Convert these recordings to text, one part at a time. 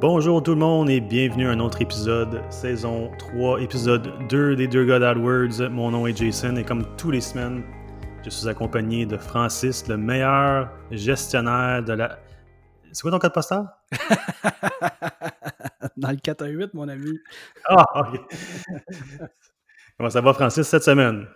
Bonjour tout le monde et bienvenue à un autre épisode, saison 3, épisode 2 des Deux God AdWords. Mon nom est Jason et comme tous les semaines, je suis accompagné de Francis, le meilleur gestionnaire de la... C'est quoi ton code postal? Dans le 4 à 8, mon ami. Ah, ok. Comment ça va, Francis, cette semaine?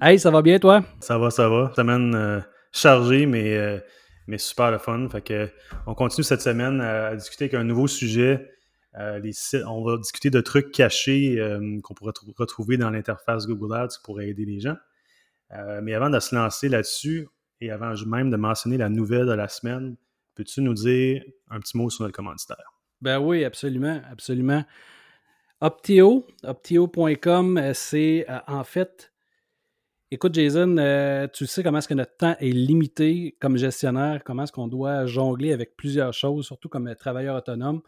Hey, ça va bien, toi? Ça va, ça va. Semaine euh, chargée, mais... euh, mais super le fun. Fait que, on continue cette semaine à, discuter avec un nouveau sujet. Euh, on va discuter de trucs cachés euh, qu'on pourrait trou- retrouver dans l'interface Google Ads pour aider les gens. Euh, mais avant de se lancer là-dessus, et avant même de mentionner la nouvelle de la semaine, peux-tu nous dire un petit mot sur notre commanditaire? Ben oui, absolument, absolument. Optio, optio.com, c'est en fait, écoute Jason, euh, tu sais comment est-ce que notre temps est limité comme gestionnaire, comment est-ce qu'on doit jongler avec plusieurs choses, surtout comme euh, travailleur autonome.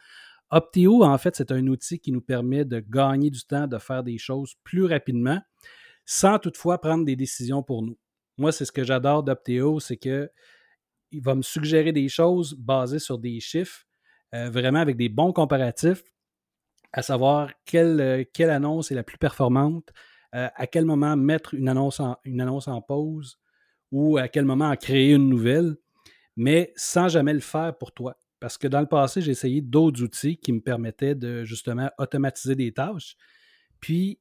Optio, en fait, c'est un outil qui nous permet de gagner du temps, de faire des choses plus rapidement, sans toutefois prendre des décisions pour nous. Moi, c'est ce que j'adore d'Optio, c'est que il va me suggérer des choses basées sur des chiffres, euh, vraiment avec des bons comparatifs, à savoir quelle, quelle annonce est la plus performante, euh, à quel moment mettre une annonce, en, une annonce en pause ou à quel moment en créer une nouvelle, mais sans jamais le faire pour toi. Parce que dans le passé, j'ai essayé d'autres outils qui me permettaient de justement automatiser des tâches. Puis,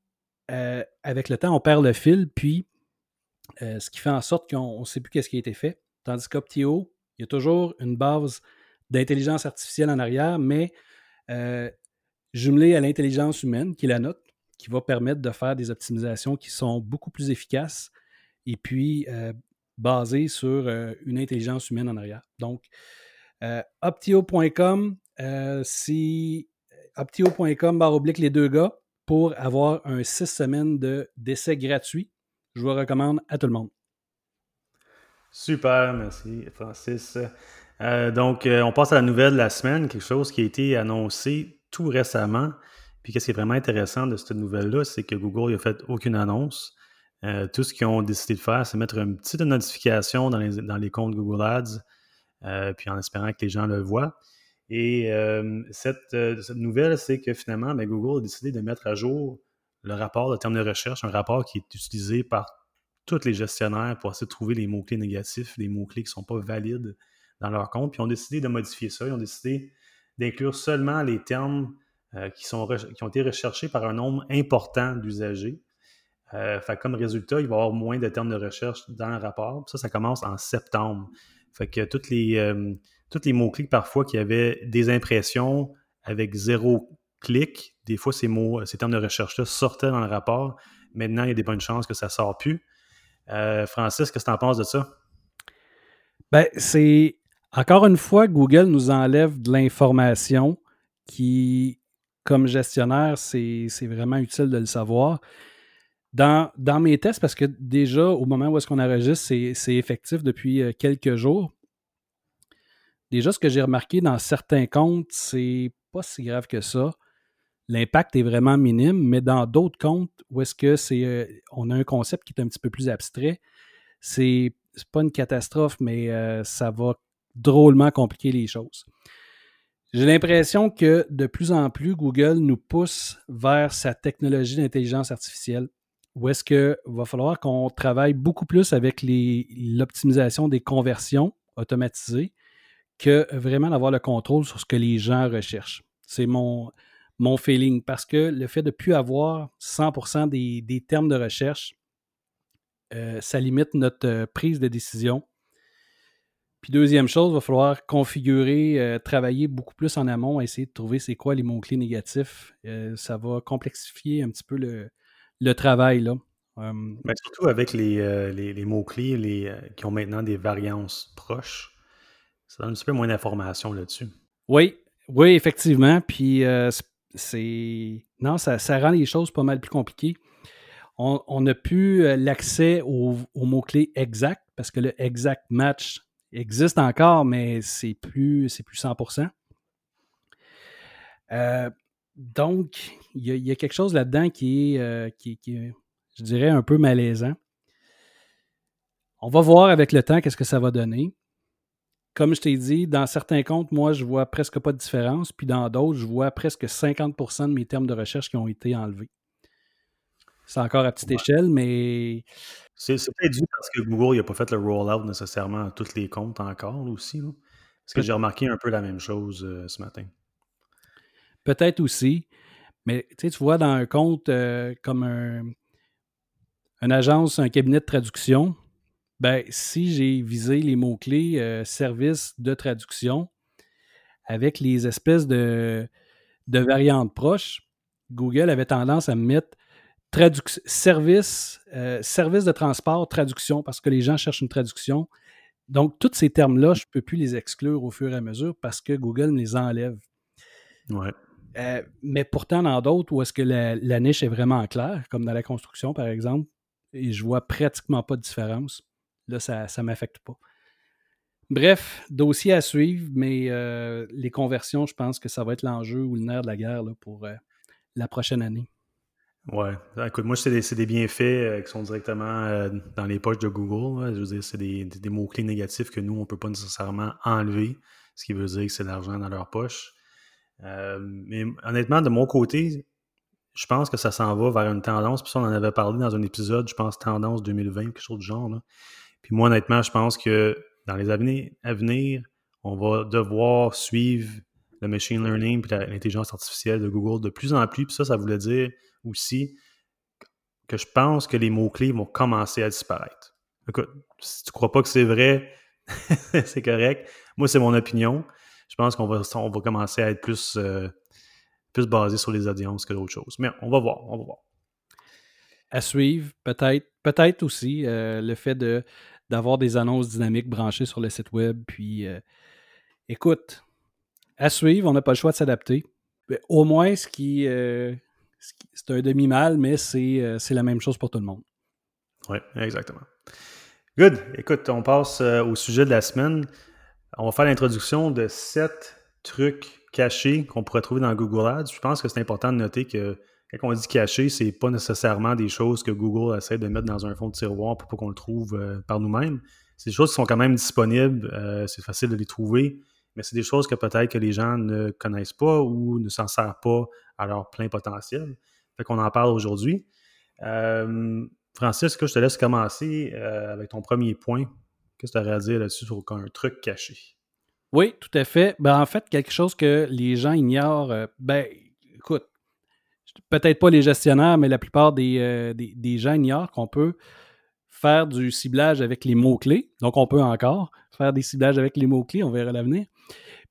euh, avec le temps, on perd le fil, puis euh, ce qui fait en sorte qu'on ne sait plus qu'est-ce qui a été fait. Tandis qu'Optio, il y a toujours une base d'intelligence artificielle en arrière, mais euh, jumelée à l'intelligence humaine, qui est la nôtre, qui va permettre de faire des optimisations qui sont beaucoup plus efficaces et puis euh, basées sur euh, une intelligence humaine en arrière. Donc, euh, optio.com, c'est optio.com barre oblique les deux gars pour avoir un six semaines de d'essai gratuit. Je vous recommande à tout le monde. Super, merci Francis. Donc, on passe à la nouvelle de la semaine, quelque chose qui a été annoncé tout récemment. Puis, qu'est-ce qui est vraiment intéressant de cette nouvelle-là, c'est que Google n'a fait aucune annonce. Euh, tout ce qu'ils ont décidé de faire, c'est mettre une petite notification dans les, dans les comptes Google Ads, euh, puis en espérant que les gens le voient. Et euh, cette, nouvelle, c'est que finalement, ben, Google a décidé de mettre à jour le rapport de termes de recherche, un rapport qui est utilisé par tous les gestionnaires pour essayer de trouver les mots-clés négatifs, les mots-clés qui ne sont pas valides dans leur compte. Puis ils ont décidé de modifier ça. Ils ont décidé d'inclure seulement les termes euh, qui, sont qui ont été recherchés par un nombre important d'usagers. Euh, comme résultat, il va y avoir moins de termes de recherche dans le rapport. Ça, ça commence en septembre. Fait que toutes les, euh, tous les mots-clics, parfois, qui avaient des impressions avec zéro clic, des fois, ces mots, ces termes de recherche-là sortaient dans le rapport. Maintenant, il y a des bonnes chances que ça ne sort plus. Francis, qu'est-ce que tu en penses de ça? Ben, c'est encore une fois, Google nous enlève de l'information qui, comme gestionnaire, c'est vraiment utile de le savoir. Dans, dans mes tests, parce que déjà, au moment où est-ce qu'on enregistre, c'est effectif depuis euh, quelques jours. Déjà, ce que j'ai remarqué dans certains comptes, c'est pas si grave que ça. L'impact est vraiment minime, mais dans d'autres comptes où est-ce que c'est euh, on a un concept qui est un petit peu plus abstrait, c'est c'est pas une catastrophe, mais euh, ça va drôlement compliquer les choses. J'ai l'impression que de plus en plus, Google nous pousse vers sa technologie d'intelligence artificielle, où est-ce qu'il va falloir qu'on travaille beaucoup plus avec l'optimisation des conversions automatisées que vraiment d'avoir le contrôle sur ce que les gens recherchent. C'est mon, mon feeling, parce que le fait de ne plus avoir 100% des, des termes de recherche, euh, ça limite notre euh, prise de décision. Puis deuxième chose, il va falloir configurer, euh, travailler beaucoup plus en amont, essayer de trouver c'est quoi les mots-clés négatifs. Euh, ça va complexifier un petit peu le, le travail. Là. Euh, Ben, surtout avec les, euh, les, les mots-clés les, qui ont maintenant des variances proches, ça donne un petit peu moins d'informations là-dessus. oui, oui, effectivement. Puis c'est-. Non, ça, ça rend les choses pas mal plus compliquées. On n'a plus l'accès aux, aux mots-clés exacts parce que le exact match existe encore, mais c'est plus, c'est plus 100%. Euh, donc, il y, a- il y a quelque chose là-dedans qui est, euh, qui, qui est, je dirais, un peu malaisant. On va voir avec le temps qu'est-ce que ça va donner. comme je t'ai dit, dans certains comptes, moi, je vois presque pas de différence, puis dans d'autres, je vois presque 50% de mes termes de recherche qui ont été enlevés. C'est encore à petite échelle, mais. C'est peut-être dû parce que Google n'a pas fait le rollout nécessairement à tous les comptes encore aussi. Parce que j'ai remarqué un peu la même chose euh, ce matin. Peut-être aussi. Mais tu vois, dans un compte euh, comme un, une agence, un cabinet de traduction, ben, si j'ai visé les mots-clés euh, service de traduction avec les espèces de, de variantes proches, Google avait tendance à me mettre service, euh, service de transport, traduction, parce que les gens cherchent une traduction. Donc, tous ces termes-là, je ne peux plus les exclure au fur et à mesure parce que Google me les enlève. Ouais. Euh, mais pourtant, dans d'autres où est-ce que la, niche est vraiment claire, comme dans la construction, par exemple, et je vois pratiquement pas de différence, là, ça ne m'affecte pas. Bref, dossier à suivre, mais euh, les conversions, je pense que ça va être l'enjeu ou le nerf de la guerre pour la prochaine année. Ouais. Ah, écoute, moi, c'est des, des, bienfaits euh, qui sont directement euh, dans les poches de Google. Je veux dire, c'est des, des mots-clés négatifs que nous, on ne peut pas nécessairement enlever, ce qui veut dire que c'est de l'argent dans leur poche. Euh, mais honnêtement, de mon côté, je pense que ça s'en va vers une tendance. Puis ça, on en avait parlé dans un épisode, je pense, tendance 2020, quelque chose du genre. Puis moi, honnêtement, je pense que dans les années à venir, on va devoir suivre le machine learning et l'intelligence artificielle de Google de plus en plus. Puis ça, ça voulait dire aussi que je pense que les mots-clés vont commencer à disparaître. Écoute, si tu ne crois pas que c'est vrai, c'est correct. Moi, c'est mon opinion. Je pense qu'on va, on va commencer à être plus, euh, plus basé sur les audiences que d'autres choses. Mais on va voir, on va voir. À suivre, peut-être. Peut-être aussi euh, le fait de, d'avoir des annonces dynamiques branchées sur le site web. Puis, euh, écoute, à suivre, on n'a pas le choix de s'adapter. Au moins, ce qui, c'est un demi-mal, mais euh, c'est la même chose pour tout le monde. Oui, exactement. Good. Écoute, on passe euh, au sujet de la semaine. On va faire l'introduction de sept trucs cachés qu'on pourrait trouver dans Google Ads. Je pense que c'est important de noter que quand on dit caché, c'est pas nécessairement des choses que Google essaie de mettre dans un fond de tiroir pour pas qu'on le trouve euh, par nous-mêmes. C'est des choses qui sont quand même disponibles, c'est facile de les trouver, mais c'est des choses que peut-être que les gens ne connaissent pas ou ne s'en servent pas à leur plein potentiel. Fait qu'on en parle aujourd'hui. Euh, Francis, que je te laisse commencer euh, avec ton premier point. Qu'est-ce que tu aurais à dire là-dessus sur un truc caché? Oui, tout à fait. Ben, en fait, quelque chose que les gens ignorent, euh, ben, écoute, peut-être pas les gestionnaires, mais la plupart des, des gens ignorent qu'on peut faire du ciblage avec les mots-clés. Donc, on peut encore faire des ciblages avec les mots-clés, on verra l'avenir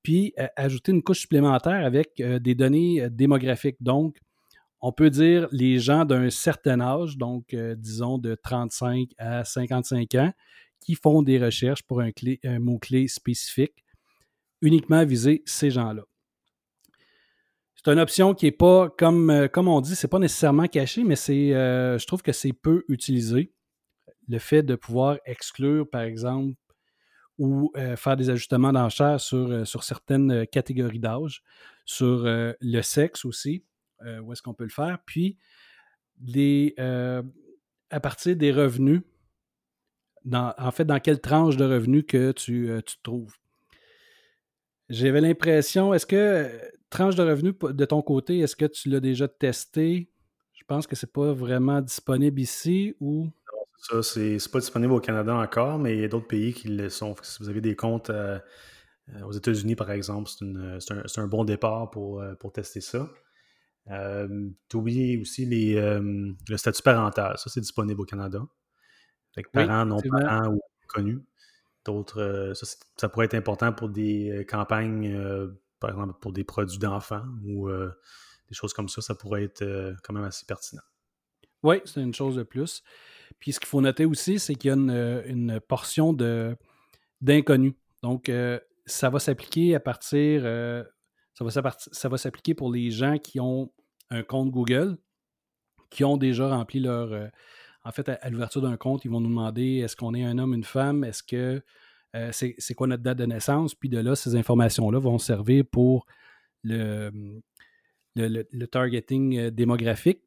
puis euh, ajouter une couche supplémentaire avec euh, des données euh, démographiques. Donc, on peut dire les gens d'un certain âge, donc disons de 35 à 55 ans, qui font des recherches pour un, mot-clé spécifique, uniquement viser ces gens-là. C'est une option qui n'est pas, comme, comme on dit, c'est pas nécessairement caché, mais c'est, je trouve que c'est peu utilisé. Le fait de pouvoir exclure, par exemple, ou euh, faire des ajustements d'enchères sur, euh, sur certaines euh, catégories d'âge, sur le sexe aussi, où est-ce qu'on peut le faire, puis à partir des revenus, en fait, dans quelle tranche de revenus que tu, tu te trouves? J'avais l'impression, est-ce que tranche de revenus de ton côté, est-ce que tu l'as déjà testé? Je pense que c'est pas vraiment disponible ici ou. Ça, c'est pas disponible au Canada encore, mais il y a d'autres pays qui le sont. Si vous avez des comptes euh, euh, aux États-Unis, par exemple, c'est un, bon départ pour, euh, pour tester ça. Euh, oublié aussi les, le statut parental. Ça, c'est disponible au Canada. Avec parents, non-parents ou connus. D'autres, ça, ça, pourrait être important pour des campagnes, par exemple, pour des produits d'enfants ou des choses comme ça. Ça pourrait être quand même assez pertinent. Oui, c'est une chose de plus. Puis ce qu'il faut noter aussi, c'est qu'il y a une, portion d'inconnus. Donc, euh, ça va s'appliquer à partir. Euh, ça va, s'appliquer pour les gens qui ont un compte Google, qui ont déjà rempli leur. Euh, en fait, à, l'ouverture d'un compte, ils vont nous demander est-ce qu'on est un homme, une femme, est-ce que c'est quoi notre date de naissance, puis de là, ces informations-là vont servir pour le, le targeting démographique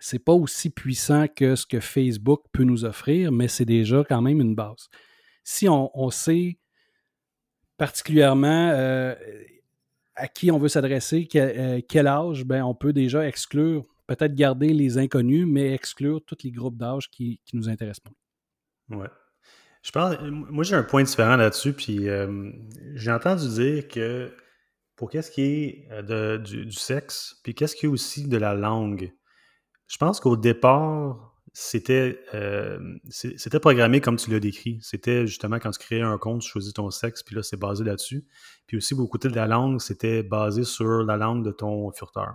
c'est pas aussi puissant que ce que Facebook peut nous offrir, mais c'est déjà quand même une base. Si on, sait particulièrement à qui on veut s'adresser, quel, âge, ben, on peut déjà exclure, peut-être garder les inconnus, mais exclure tous les groupes d'âge qui, qui nous intéressent pas. Ouais. Je pense, moi j'ai un point différent là-dessus, puis j'ai entendu dire que pour qu'est-ce qui est de, du, sexe, puis qu'est-ce qui est aussi de la langue. Je pense qu'au départ, c'était c'était programmé comme tu l'as décrit. C'était justement quand tu créais un compte, tu choisis ton sexe, puis là, c'est basé là-dessus. Puis aussi, beaucoup de la langue, c'était basé sur la langue de ton furteur.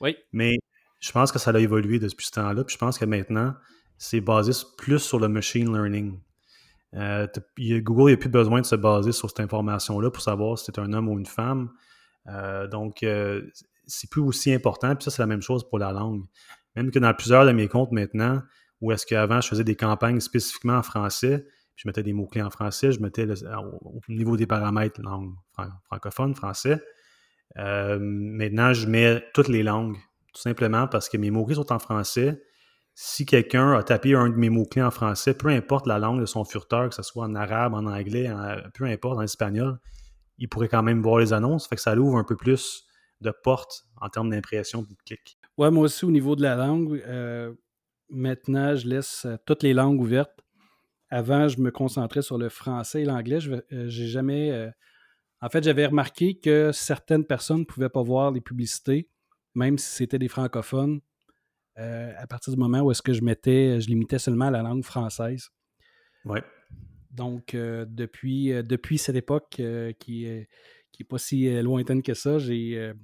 Oui. Mais je pense que ça a évolué depuis ce temps-là, puis je pense que maintenant, c'est basé plus sur le machine learning. Euh, Google n'a plus besoin de se baser sur cette information-là pour savoir si c'est un homme ou une femme. Euh, donc, euh, c'est plus aussi important. Puis ça, c'est la même chose pour la langue. Même que dans plusieurs de mes comptes maintenant, où est-ce qu'avant, je faisais des campagnes spécifiquement en français, je mettais des mots-clés en français, je mettais au niveau des paramètres langue francophone, français. maintenant, je mets toutes les langues, tout simplement parce que mes mots-clés sont en français si quelqu'un a tapé un de mes mots-clés en français, peu importe la langue de son furteur, que ce soit en arabe, en anglais, peu importe, en espagnol, il pourrait quand même voir les annonces. Fait que ça l'ouvre un peu plus de portes en termes d'impression de clic. Ouais, moi aussi, au niveau de la langue, euh, maintenant, je laisse euh, toutes les langues ouvertes. Avant, je me concentrais sur le français et l'anglais. Je euh, j'ai jamais. en fait, j'avais remarqué que certaines personnes ne pouvaient pas voir les publicités, même si c'était des francophones. À partir du moment où est-ce que je mettais, je limitais seulement à la langue française. Ouais. Donc, depuis, depuis cette époque qui n'est qui pas si lointaine que ça, j'ai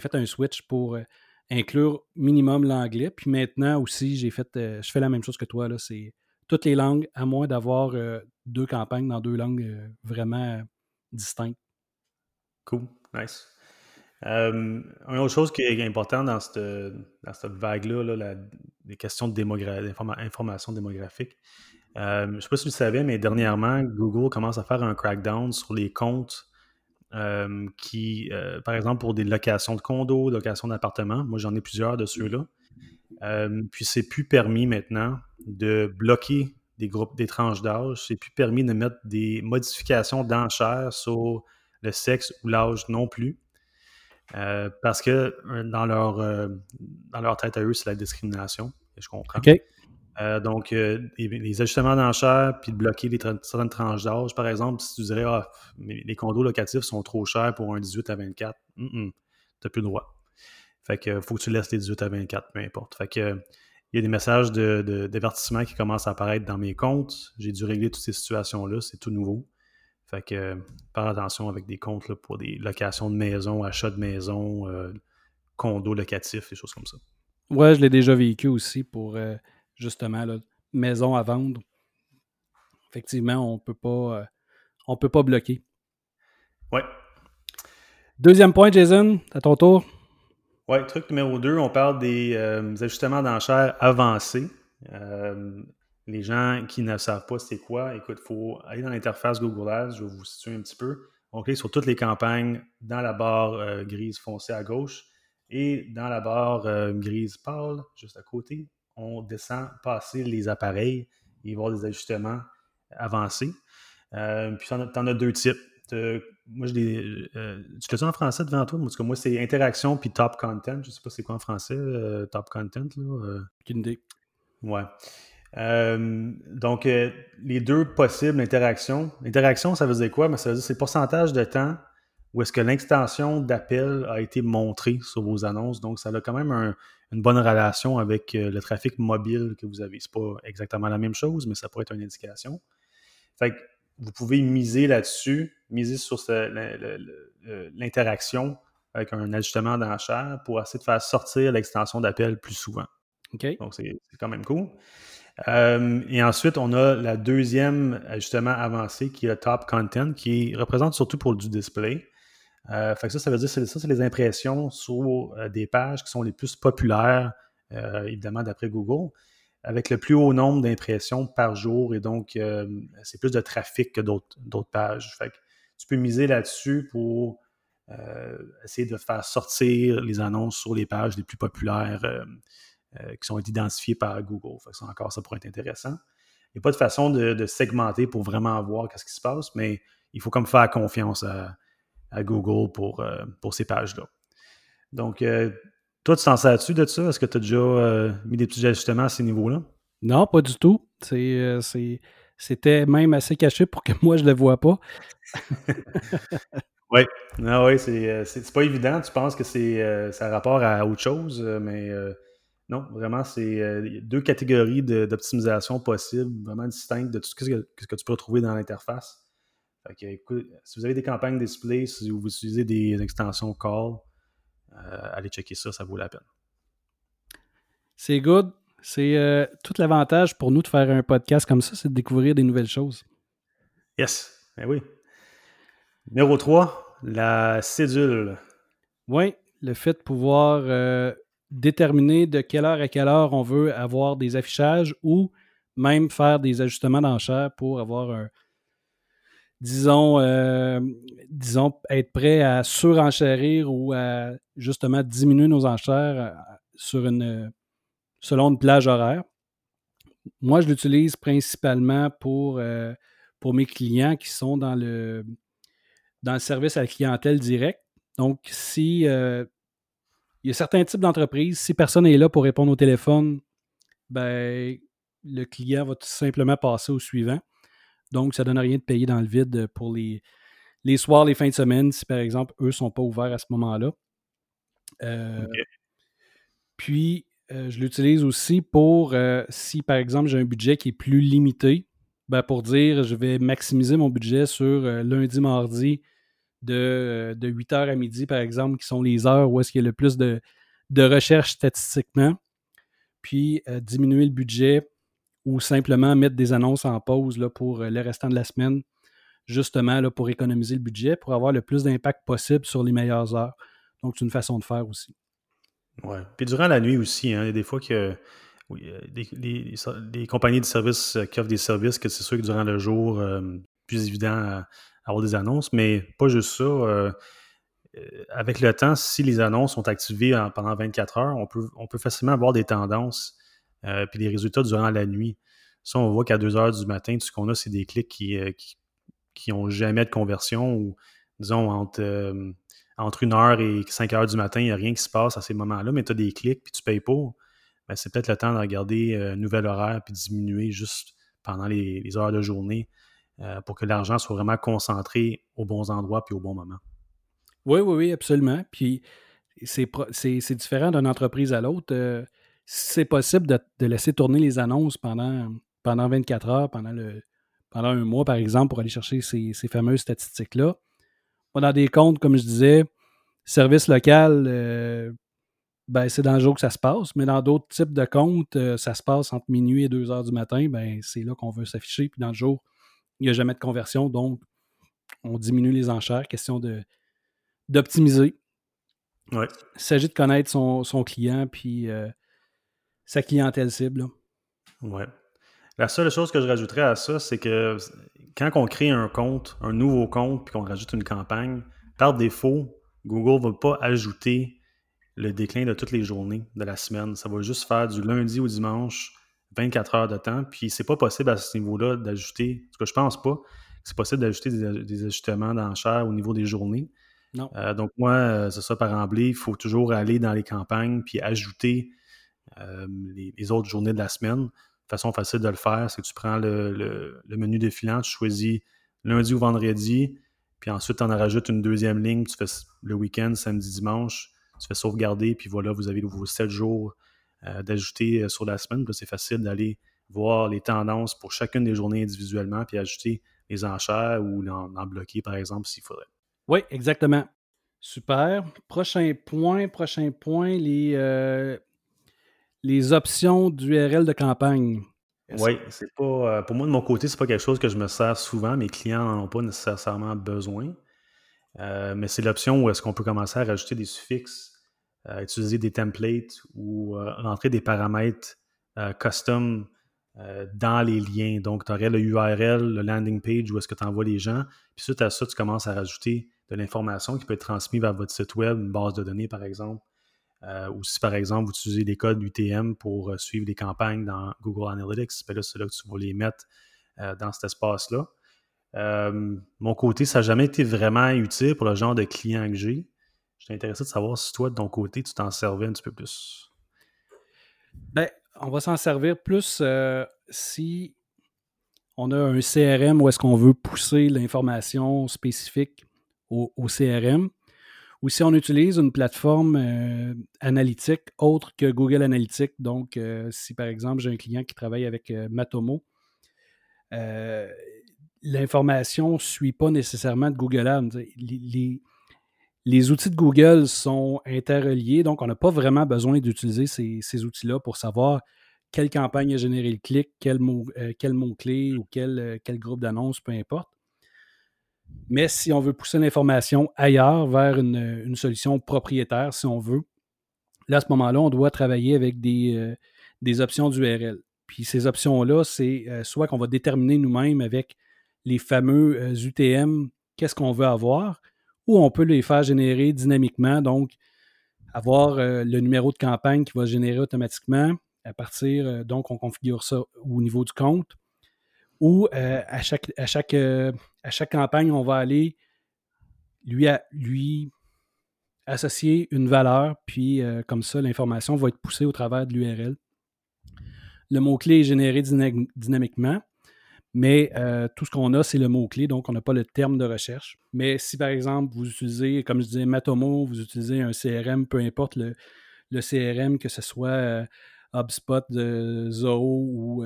fait un switch pour inclure minimum l'anglais. Puis maintenant aussi, j'ai fait, je fais la même chose que toi. C'est toutes les langues, à moins d'avoir deux campagnes dans deux langues vraiment distinctes. Cool, nice. Euh, une autre chose qui est importante dans cette, vague-là, la, les questions d'information démographique. Euh, je ne sais pas si vous le savez, mais dernièrement, Google commence à faire un crackdown sur les comptes euh, qui, par exemple, pour des locations de condos, locations d'appartements. Moi, j'en ai plusieurs de ceux-là. puis, c'est plus permis maintenant de bloquer des groupes, des tranches d'âge. C'est plus permis de mettre des modifications d'enchères sur le sexe ou l'âge non plus. Euh, parce que euh, dans leur, euh, dans leur tête à eux, c'est la discrimination. Je comprends. Donc, les, ajustements d'enchères, puis de bloquer les certaines tranches d'âge, par exemple, si tu dirais, ah, les condos locatifs sont trop chers pour un 18 à 24, tu n'as plus le droit. Fait que faut que tu laisses les 18 à 24, peu importe. Fait que il y a des messages d'avertissement qui commencent à apparaître dans mes comptes. J'ai dû régler toutes ces situations-là, c'est tout nouveau. Fait que euh, faire attention avec des comptes pour des locations de maison, achats de maison, euh, condos locatifs, des choses comme ça. Ouais, je l'ai déjà vécu aussi pour euh, justement là, maison à vendre. Effectivement, on peut pas on peut pas bloquer. Ouais. Deuxième point, Jason, à ton tour. Ouais, truc numéro deux, on parle des ajustements d'enchères avancés les gens qui ne savent pas c'est quoi, écoute, il faut aller dans l'interface Google Ads, je vais vous situer un petit peu. On clique sur toutes les campagnes dans la barre euh, grise foncée à gauche et dans la barre euh, grise pâle, juste à côté, on descend passer les appareils et avoir des ajustements avancés. Euh, puis tu en, as deux types. moi, je les, tu fais ça en français devant toi? Parce que moi, c'est interaction puis top content. Je ne sais pas c'est quoi en français, top content. Là, Aucune idée. Ouais. Euh, donc, euh, les deux possibles interactions. L'interaction, ça veut dire quoi? Mais ça veut dire c'est le pourcentage de temps où est-ce que l'extension d'appel a été montrée sur vos annonces. Donc, ça a quand même une bonne relation avec euh, le trafic mobile que vous avez. Ce n'est pas exactement la même chose, mais ça pourrait être une indication. Fait que vous pouvez miser là-dessus, miser sur l'interaction avec un ajustement d'enchère pour essayer de faire sortir l'extension d'appel plus souvent. Donc, c'est quand même cool. Euh, et ensuite, on a la deuxième ajustement avancé qui est le top content, qui représente surtout pour du display. Euh, fait que ça, ça veut dire que ça, c'est les impressions sur euh, des pages qui sont les plus populaires, évidemment, d'après Google, avec le plus haut nombre d'impressions par jour. Et donc, c'est plus de trafic que d'autres pages. Fait que tu peux miser là-dessus pour essayer de faire sortir les annonces sur les pages les plus populaires euh, qui sont identifiés par Google. Fait ça encore, ça pourrait être intéressant. Il n'y a pas de façon de, segmenter pour vraiment voir ce qui se passe, mais il faut comme faire confiance à, Google pour, pour ces pages-là. Donc, toi, tu t'en sers-tu de ça? Est-ce que tu as déjà mis des petits ajustements à ces niveaux-là? Non, pas du tout. C'était même assez caché pour que moi, je ne le vois pas. oui, non, oui c'est pas évident. Tu penses que c'est ça a rapport à autre chose, mais non, vraiment, c'est euh, deux catégories d'optimisation possibles, vraiment distinctes de tout ce que, ce que tu peux trouver dans l'interface. Si vous avez des campagnes display, si vous utilisez des extensions call, euh, allez checker ça, ça vaut la peine. C'est good. C'est euh, tout l'avantage pour nous de faire un podcast comme ça, c'est de découvrir des nouvelles choses. Yes, ben oui. Numéro 3, la cédule. Oui, le fait de pouvoir déterminer de quelle heure à quelle heure on veut avoir des affichages ou même faire des ajustements d'enchères pour avoir un, disons, euh, disons, être prêt à surenchérir ou à justement diminuer nos enchères euh, selon une plage horaire. Moi, je l'utilise principalement pour, euh, mes clients qui sont dans le, service à la clientèle direct. Donc, si il y a certains types d'entreprises, si personne n'est là pour répondre au téléphone, ben, le client va tout simplement passer au suivant. Donc, ça ne donne rien de payer dans le vide pour les, les soirs, les fins de semaine, si par exemple, eux ne sont pas ouverts à ce moment-là. Euh, puis, euh, je l'utilise aussi pour, euh, si par exemple, j'ai un budget qui est plus limité, ben, pour dire, je vais maximiser mon budget sur lundi, mardi, de, 8 h à midi, par exemple, qui sont les heures où est-ce qu'il y a le plus de, recherche statistiquement, puis euh, diminuer le budget ou simplement mettre des annonces en pause là, pour euh, le restant de la semaine, justement là, pour économiser le budget, pour avoir le plus d'impact possible sur les meilleures heures. Donc, c'est une façon de faire aussi. Oui. Puis durant la nuit aussi, hein, il y a des fois que oui, des, compagnies de services qui offrent des services que c'est sûr que durant le jour, euh, plus évident à, avoir des annonces, mais pas juste ça. Euh, euh, avec le temps, si les annonces sont activées pendant 24 heures, on peut, on peut facilement avoir des tendances euh, puis des résultats durant la nuit. Ça, on voit qu'à 2 heures du matin, tout ce qu'on a, c'est des clics qui, qui, ont jamais de conversion ou, disons, entre, entre 1 heure et 5 heures du matin, il n'y a rien qui se passe à ces moments-là, mais tu as des clics puis tu payes pour. Ben, c'est peut-être le temps de regarder un nouvel horaire puis diminuer juste pendant les heures de journée euh, pour que l'argent soit vraiment concentré aux bons endroits puis au bon moment. Oui, oui, oui, absolument. Puis c'est différent d'une entreprise à l'autre. Euh, c'est possible de, laisser tourner les annonces pendant, pendant 24 heures, pendant, le, pendant un mois, par exemple, pour aller chercher ces, fameuses statistiques-là. Dans des comptes, comme je disais, service local, euh, ben, c'est dans le jour que ça se passe, mais dans d'autres types de comptes, ça se passe entre minuit et 2 heures du matin, ben, c'est là qu'on veut s'afficher. Puis dans le jour, il n'y a jamais de conversion, donc on diminue les enchères. Question de d'optimiser. Il s'agit de connaître son, client puis euh, sa clientèle cible. Oui. La seule chose que je rajouterais à ça, c'est que quand on crée un compte, un nouveau compte, puis qu'on rajoute une campagne, par défaut, Google ne va pas ajouter le déclin de toutes les journées de la semaine. Ça va juste faire du lundi au dimanche 24 heures de temps. Puis c'est pas possible à ce niveau-là d'ajouter, ce que je pense pas, c'est possible d'ajouter des, ajustements d'enchères au niveau des journées. Non. Euh, donc moi, euh, c'est ça par emblée, il faut toujours aller dans les campagnes puis ajouter euh, les, autres journées de la semaine. Façon facile de le faire, c'est que tu prends le, menu défilant, tu choisis lundi ou vendredi, puis ensuite tu en rajoutes une deuxième ligne, tu fais le week-end, samedi, dimanche, tu fais sauvegarder, puis voilà, vous avez vos sept jours euh, d'ajouter euh, sur la semaine. C'est facile d'aller voir les tendances pour chacune des journées individuellement, puis ajouter les enchères ou en, bloquer, par exemple, s'il faudrait. Oui, exactement. Super. Prochain point, prochain point, les, les options d'URL de campagne. Oui, c'est pas. pour moi, de mon côté, c'est pas quelque chose que je me sers souvent. Mes clients n'en ont pas nécessairement besoin. mais c'est l'option où est-ce qu'on peut commencer à rajouter des suffixes euh, utiliser des templates ou euh, rentrer des paramètres euh, custom dans les liens. Donc, tu aurais le URL, le landing page où est-ce que tu envoies les gens. Puis suite à ça, tu commences à rajouter de l'information qui peut être transmise vers votre site web, une base de données par exemple. Ou si par exemple vous utilisez des codes UTM pour suivre des campagnes dans Google Analytics, ben là, c'est là que tu vas les mettre dans cet espace-là. mon côté, ça n'a jamais été vraiment utile pour le genre de client que j'ai. J'étais intéressé de savoir si toi, de ton côté, tu t'en servais un petit peu plus. Ben, on va s'en servir plus si on a un CRM où est-ce qu'on veut pousser l'information spécifique au, CRM, ou si on utilise une plateforme euh, analytique autre que Google Analytics. Donc, euh, si par exemple j'ai un client qui travaille avec euh, Matomo, l'information ne suit pas nécessairement de Google Ads. Les, outils de Google sont interreliés, donc on n'a pas vraiment besoin d'utiliser ces, outils-là pour savoir quelle campagne a généré le clic, quel mot-clé mot ou quel, quel groupe d'annonces, peu importe. Mais si on veut pousser l'information ailleurs, vers une, solution propriétaire, si on veut, là, à ce moment-là, on doit travailler avec des, euh, des options d'URL. Puis ces options-là, c'est euh, soit qu'on va déterminer nous-mêmes avec les fameux euh, UTM qu'est-ce qu'on veut avoir, ou on peut les faire générer dynamiquement, donc avoir le numéro de campagne qui va générer automatiquement à partir, donc on configure ça au niveau du compte euh, à, chaque, à, chaque, euh, à chaque campagne, on va aller lui, lui associer une valeur, puis euh, comme ça, l'information va être poussée au travers de l'URL. Le mot-clé est généré dynamiquement, mais tout ce qu'on a, c'est le mot-clé, donc on n'a pas le terme de recherche. Mais si par exemple, vous utilisez, comme je disais, Matomo, vous utilisez un CRM, peu importe le, le CRM, que ce soit HubSpot, Zoho ou,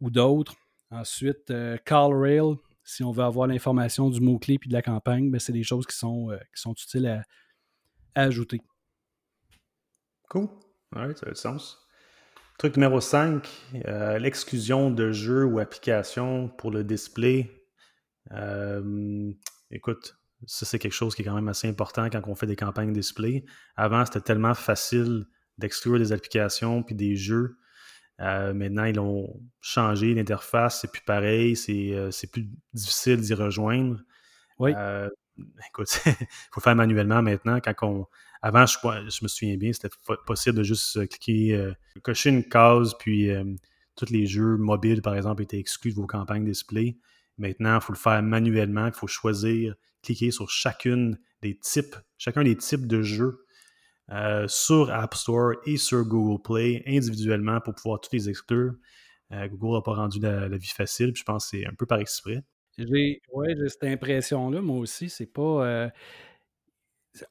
ou d'autres, Ensuite, euh, CallRail, si on veut avoir l'information du mot-clé puis de la campagne, ben, c'est des choses qui sont, euh, qui sont utiles à, ajouter. Cool. Ouais, ça a du sens. Truc numéro 5, euh, l'exclusion de jeux ou applications pour le display. écoute, ça c'est quelque chose qui est quand même assez important quand on fait des campagnes display. Avant, c'était tellement facile d'exclure des applications puis des jeux euh, maintenant, ils ont changé l'interface, c'est plus pareil, c'est euh, plus difficile d'y rejoindre. Oui. Euh, écoute, il faut faire manuellement maintenant. Quand on, avant, je, je me souviens bien, c'était possible de juste cliquer, cocher une case, puis tous les jeux mobiles, par exemple, étaient exclus de vos campagnes display. Maintenant, il faut le faire manuellement, il faut choisir, cliquer sur chacune des types, chacun des types de jeux euh, sur App Store et sur Google Play individuellement pour pouvoir tous les exclure. Euh, Google n'a pas rendu la, vie facile, puis je pense que c'est un peu par exprès. J'ai ouais, cette impression-là, moi aussi. C'est pas. Euh,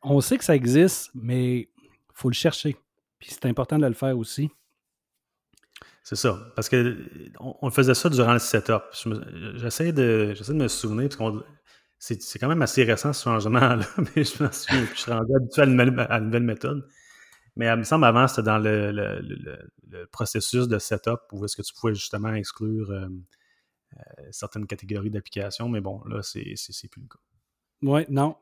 on sait que ça existe, mais il faut le chercher. Puis c'est important de le faire aussi. C'est ça. Parce que on, faisait ça durant le setup. J'essaie de, de me souvenir, parce qu'on c'est quand même assez récent ce changement-là, mais je me suis, je suis rendu habitué à la nouvelle, méthode. Mais il me semble avant, c'était dans le, processus de setup où est-ce que tu pouvais justement exclure euh, euh, certaines catégories d'applications, mais bon, là, c'est plus le cas. Oui, non.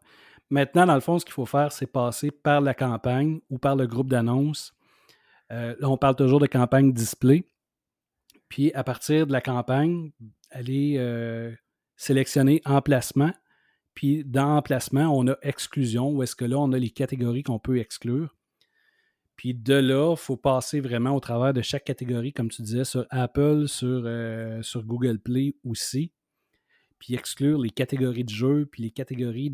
Maintenant, dans le fond, ce qu'il faut faire, c'est passer par la campagne ou par le groupe d'annonces. Euh, là, on parle toujours de campagne display. Puis, à partir de la campagne, aller sélectionner emplacement puis dans emplacement, on a exclusion, où est-ce que là, on a les catégories qu'on peut exclure. Puis de là, il faut passer vraiment au travers de chaque catégorie, comme tu disais, sur Apple, sur, euh, sur Google Play aussi. Puis exclure les catégories de jeux, puis les catégories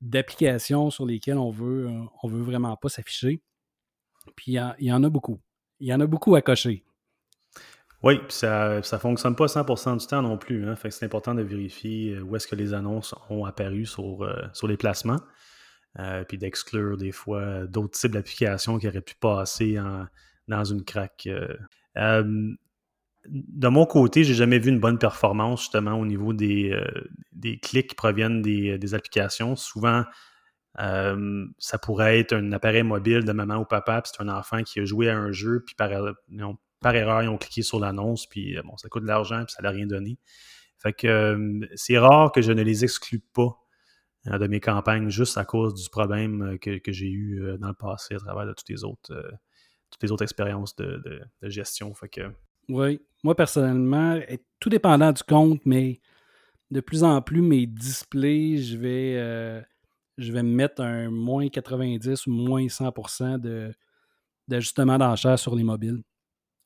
d'applications sur lesquelles on veut, euh, on veut vraiment pas s'afficher. Puis il y, en a beaucoup. Il y en a beaucoup à cocher. Oui, puis ça ne fonctionne pas 100% du temps non plus. Hein. Fait que c'est important de vérifier euh, où est-ce que les annonces ont apparu sur, euh, sur les placements. Euh, puis d'exclure des fois d'autres types d'applications qui auraient pu passer dans une craque. de mon côté, j'ai jamais vu une bonne performance justement au niveau des, des clics qui proviennent des, applications. Souvent, ça pourrait être un appareil mobile de maman ou papa, puis c'est un enfant qui a joué à un jeu, puis par, par erreur, ils ont cliqué sur l'annonce, puis euh, bon, ça coûte de l'argent, puis ça n'a rien donné. Fait que euh, c'est rare que je ne les exclue pas euh, de mes campagnes juste à cause du problème que, j'ai eu dans le passé à travers de toutes les autres, toutes les autres expériences de, gestion. Fait que... Oui, moi personnellement, tout dépendant du compte, mais de plus en plus mes displays, je vais, je vais me mettre un moins 90 ou moins 100% d'ajustement d'enchères sur les mobiles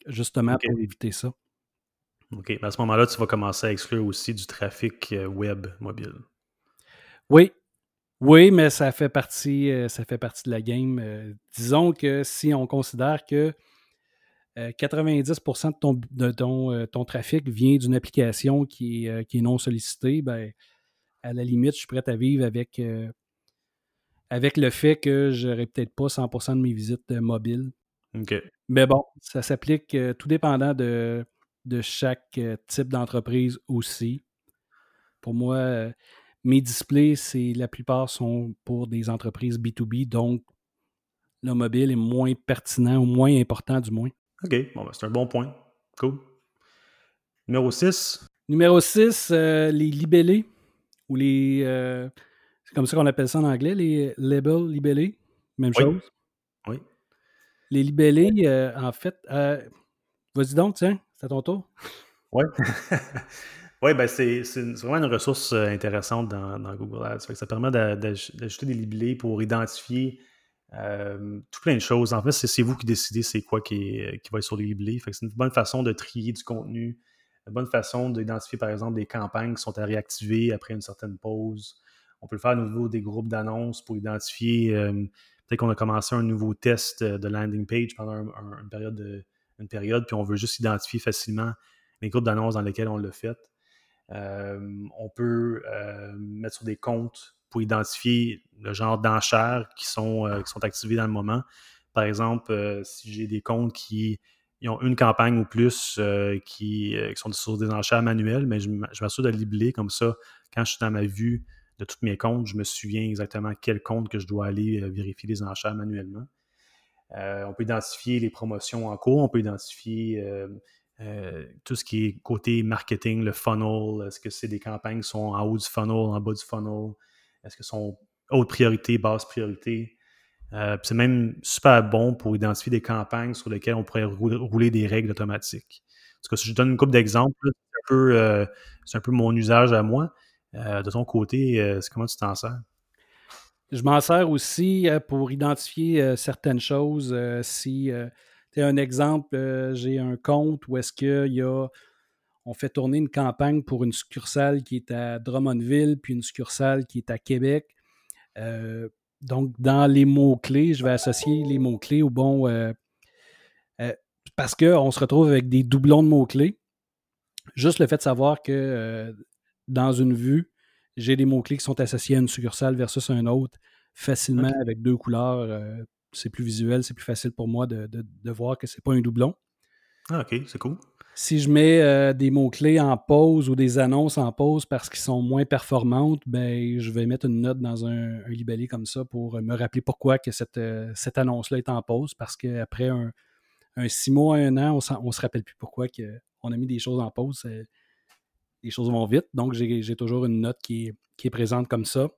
justement pour éviter ça. OK. à ce moment-là, tu vas commencer à exclure aussi du trafic euh, web mobile. Oui. Oui, mais ça fait partie, euh, ça fait partie de la game. Euh, disons que si on considère que 90% de ton, de ton, ton trafic vient d'une application qui est, qui est, non sollicitée, ben, à la limite, je suis prêt à vivre avec, avec le fait que j'aurai peut-être pas 100% de mes visites mobiles. OK. Mais bon, ça s'applique tout dépendant de, de chaque euh, type d'entreprise aussi. Pour moi, euh, mes displays, c'est la plupart sont pour des entreprises B2B, donc le mobile est moins pertinent ou moins important du moins. OK, bon, ben, c'est un bon point. Cool. Numéro 6. Numéro 6, euh, les libellés, ou les... c'est comme ça qu'on appelle ça en anglais, les labels libellés. Même chose. Oui. Les libellés, en fait... Vas-y donc, tiens. C'est à ton tour? Oui. oui, ben c'est, vraiment une ressource euh, intéressante dans, Google Ads. ça permet d'ajouter des libellés pour identifier euh, tout plein de choses. En fait, c'est, vous qui décidez c'est quoi qui, qui va être sur les libellés. c'est une bonne façon de trier du contenu, une bonne façon d'identifier, par exemple, des campagnes qui sont à réactiver après une certaine pause. On peut le faire au niveau des groupes d'annonces pour identifier. Euh, peut-être qu'on a commencé un nouveau test de landing page pendant une période puis on veut juste identifier facilement les groupes d'annonces dans lesquels on l'a fait. Euh, on peut euh, mettre sur des comptes pour identifier le genre d'enchères qui sont, euh, qui sont activées dans le moment. Par exemple, si j'ai des comptes qui ont une campagne ou plus qui, sont sur des enchères manuelles, mais je m'assure de libeller comme ça. Quand je suis dans ma vue de tous mes comptes, je me souviens exactement quel compte que je dois aller vérifier les enchères manuellement. Euh, on peut identifier les promotions en cours, on peut identifier euh, euh, tout ce qui est côté marketing, le funnel. Est-ce que c'est des campagnes qui sont en haut du funnel, en bas du funnel? Est-ce que sont haute priorité, basse priorité? c'est même super bon pour identifier des campagnes sur lesquelles on pourrait rouler des règles automatiques. Tout cas, si je donne une couple d'exemples, c'est un, peu mon usage à moi. De ton côté, comment tu t'en sers? Je m'en sers aussi euh, pour identifier euh, certaines choses. Euh, si tu un exemple, j'ai un compte où est-ce qu'il y a on fait tourner une campagne pour une succursale qui est à Drummondville, puis une succursale qui est à Québec. donc, dans les mots-clés, je vais associer les mots-clés au bon. parce qu'on se retrouve avec des doublons de mots-clés. Juste le fait de savoir que dans une vue, j'ai des mots-clés qui sont associés à une succursale versus un autre facilement avec deux couleurs. Euh, c'est plus visuel, c'est plus facile pour moi de, voir que c'est pas un doublon. Ah, ok, c'est cool. Si je mets euh, des mots-clés en pause ou des annonces en pause parce qu'ils sont moins performantes, ben, je vais mettre une note dans un, libellé comme ça pour me rappeler pourquoi que cette, euh, cette annonce-là est en pause. Parce qu'après un, un six mois, un an, on ne se rappelle plus pourquoi que on a mis des choses en pause les choses vont vite. Donc, j'ai toujours une note qui est, qui est, présente comme ça.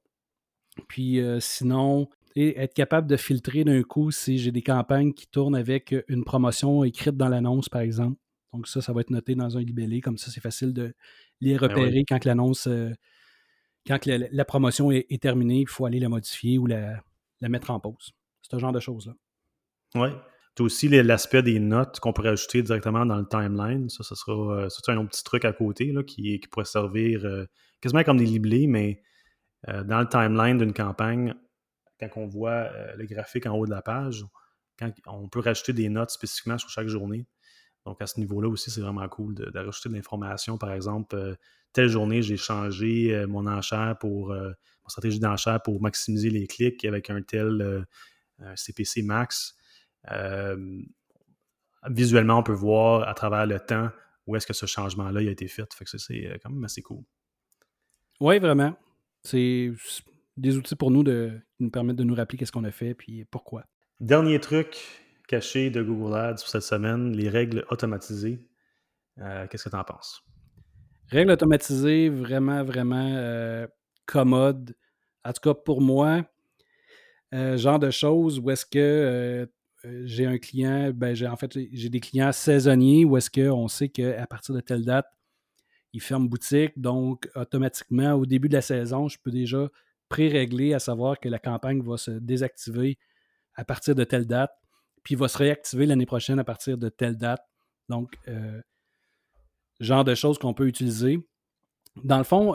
Puis euh, sinon, être capable de filtrer d'un coup si j'ai des campagnes qui tournent avec une promotion écrite dans l'annonce, par exemple. Donc, ça, ça va être noté dans un libellé. Comme ça, c'est facile de les ben repérer quand l'annonce, euh, quand la, promotion est, terminée, il faut aller la modifier ou la, la mettre en pause. C'est ce genre de choses-là. Oui. Tu as aussi l'aspect des notes qu'on pourrait ajouter directement dans le timeline. Ça, ça sera euh, un autre petit truc à côté là, qui, pourrait servir euh, quasiment comme des libellés, mais euh, dans le timeline d'une campagne, quand on voit le graphique en haut de la page, quand on peut rajouter des notes spécifiquement sur chaque journée. Donc à ce niveau-là aussi, c'est vraiment cool de, rajouter de l'information. Par exemple, telle journée, j'ai changé mon enchère pour mon stratégie d'enchère pour maximiser les clics avec un tel CPC max. Euh, visuellement, on peut voir à travers le temps où est-ce que ce changement-là a été fait. Fait que c'est euh, quand même assez cool. Oui, vraiment. C'est des outils pour nous de, qui nous permettent de nous rappeler qu'est-ce qu'on a fait puis pourquoi. Dernier truc caché de Google Ads pour cette semaine, les règles automatisées. Euh, qu'est-ce que tu en penses? Règles automatisées, vraiment, vraiment commode. En tout cas, pour moi, genre de choses où est-ce que euh, j'ai un client, ben j'ai en fait j'ai des clients saisonniers où est-ce qu'on sait qu'à partir de telle date, ils ferment boutique. Donc, automatiquement, au début de la saison, je peux déjà pré-régler à savoir que la campagne va se désactiver à partir de telle date, puis va se réactiver l'année prochaine à partir de telle date. Donc, euh, genre de choses qu'on peut utiliser. Dans le fond,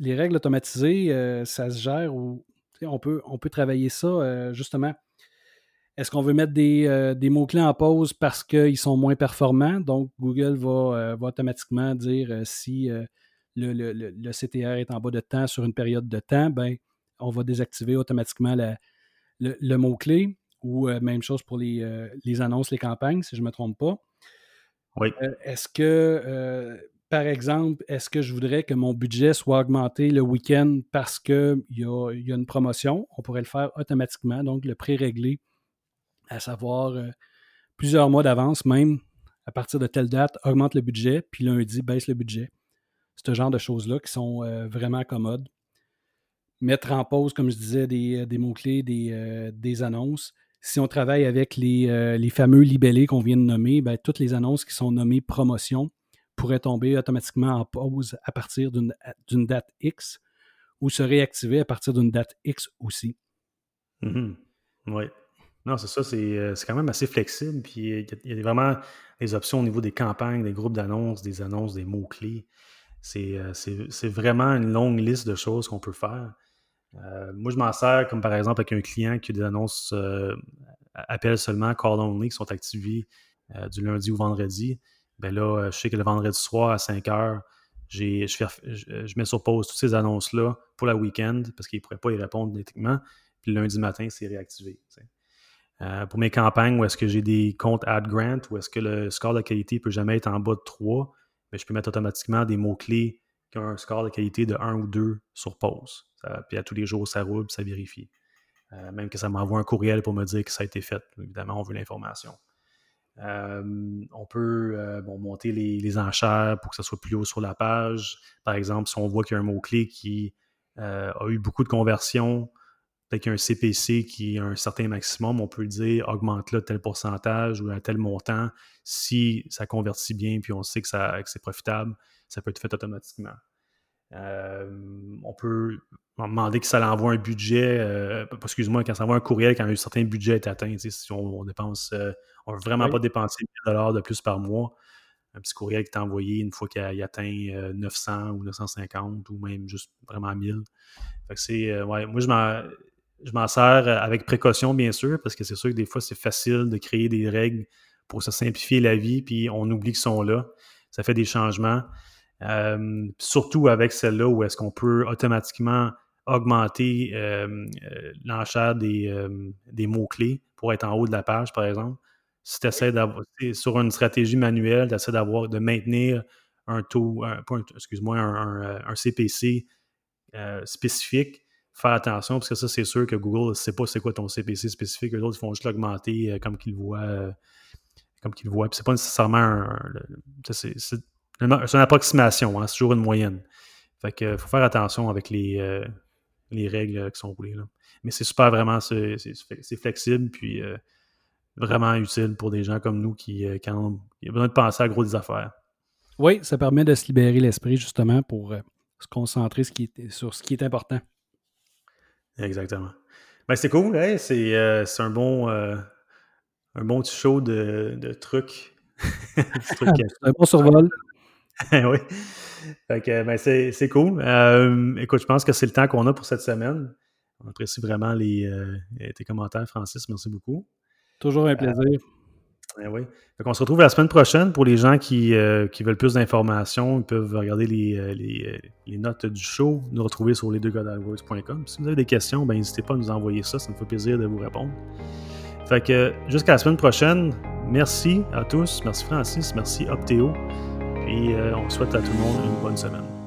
les règles automatisées, ça se gère ou on peut, on peut travailler ça justement. Est-ce qu'on veut mettre des, mots-clés en pause parce qu'ils sont moins performants? Donc, Google va, va automatiquement dire si le, CTR est en bas de temps sur une période de temps, ben, on va désactiver automatiquement le, mot-clé. Ou euh, même chose pour euh, les, annonces, les campagnes, si je ne me trompe pas. Oui. Euh, est-ce que, par exemple, est-ce que je voudrais que mon budget soit augmenté le week-end parce qu'il y a, y a une promotion? On pourrait le faire automatiquement, donc le pré-régler, à savoir plusieurs mois d'avance, même à partir de telle date, augmente le budget, puis lundi, baisse le budget ce genre de choses-là qui sont euh, vraiment commodes. Mettre en pause, comme je disais, des, euh, mots-clés, euh, des, annonces. Si on travaille avec les, fameux libellés qu'on vient de nommer, ben, toutes les annonces qui sont nommées promotion pourraient tomber automatiquement en pause à partir d'une date X ou se réactiver à partir d'une date X aussi. Mm-hmm. Oui. Non, c'est ça, c'est quand même assez flexible. Puis il y, a vraiment des options au niveau des campagnes, des groupes d'annonces, des annonces, des mots-clés. Euh, c'est vraiment une longue liste de choses qu'on peut faire. Euh, moi, je m'en sers comme par exemple avec un client qui a des annonces euh, appels seulement, call only, qui sont activées du lundi au vendredi. Ben là, je sais que le vendredi soir à 5 heures, je, mets sur pause toutes ces annonces-là pour la week-end parce qu'il ne pourrait pas y répondre nettement. Puis le lundi matin, c'est réactivé. Pour mes campagnes où est-ce que j'ai des comptes ad grant, où est-ce que le score de qualité peut jamais être en bas de 3, mais je peux mettre automatiquement des mots-clés qui ont un score de qualité de 1 ou 2 sur pause. puis à tous les jours, ça roule, ça vérifie. Euh, même que ça m'envoie un courriel pour me dire que ça a été fait. Évidemment, on veut l'information. Euh, on peut euh, monter les, enchères pour que ça soit plus haut sur la page. Par exemple, si on voit qu'il y a un mot-clé qui a eu beaucoup de conversions, peut-être qu'il y a un CPC qui a un certain maximum, on peut dire augmente-le tel pourcentage ou à tel montant. Si ça convertit bien puis on sait que, c'est profitable, ça peut être fait automatiquement. Euh, on peut demander que ça l'envoie un budget, euh, excuse-moi, quand ça envoie un courriel quand un certain budget est atteint, si on, dépense, euh, on ne veut vraiment pas dépenser 1000 de plus par mois, un petit courriel qui est envoyé une fois qu'il atteint 900 ou 950 ou même juste vraiment 1000. Fait que c'est, ouais, moi je m'en, je m'en sers euh, avec précaution, bien sûr, parce que c'est sûr que des fois, c'est facile de créer des règles pour se simplifier la vie, puis on oublie qu'ils sont là. Ça fait des changements. Euh, surtout avec celle-là où est-ce qu'on peut automatiquement augmenter euh, l'enchère des, mots-clés pour être en haut de la page, par exemple. Si tu essaies d'avoir, sur une stratégie manuelle, tu essaies d'avoir, de maintenir un taux, excuse-moi, un, CPC spécifique, faire attention, parce que ça, c'est sûr que Google ne sait pas c'est quoi ton CPC spécifique. Eux autres, ils font juste l'augmenter euh, comme qu'ils voient. Euh, comme qu'ils voient. C'est pas nécessairement un. c'est, une approximation, hein, c'est toujours une moyenne. Fait que faut faire attention avec les, euh, les règles qui sont roulées. Là. Mais c'est super vraiment, c'est, flexible, puis vraiment utile pour des gens comme nous qui, quand ont besoin de penser à gros des affaires. Oui, ça permet de se libérer l'esprit justement pour se concentrer sur ce qui est important. Exactement. Ben, c'est cool, hein? c'est un bon euh, un bon petit show de, de trucs. un bon survol. oui. Ben, c'est cool. Euh, écoute, je pense que c'est le temps qu'on a pour cette semaine. On apprécie vraiment les, tes commentaires, Francis. Merci beaucoup. Toujours un plaisir. Eh oui. on se retrouve la semaine prochaine pour les gens qui, euh, veulent plus d'informations. Ils peuvent regarder les, euh, euh, les, notes du show, nous retrouver sur les Si vous avez des questions, ben, n'hésitez pas à nous envoyer ça. Ça nous fait plaisir de vous répondre. Fait que jusqu'à la semaine prochaine, merci à tous. Merci Francis, merci Optéo. Puis on souhaite à tout le monde une bonne semaine.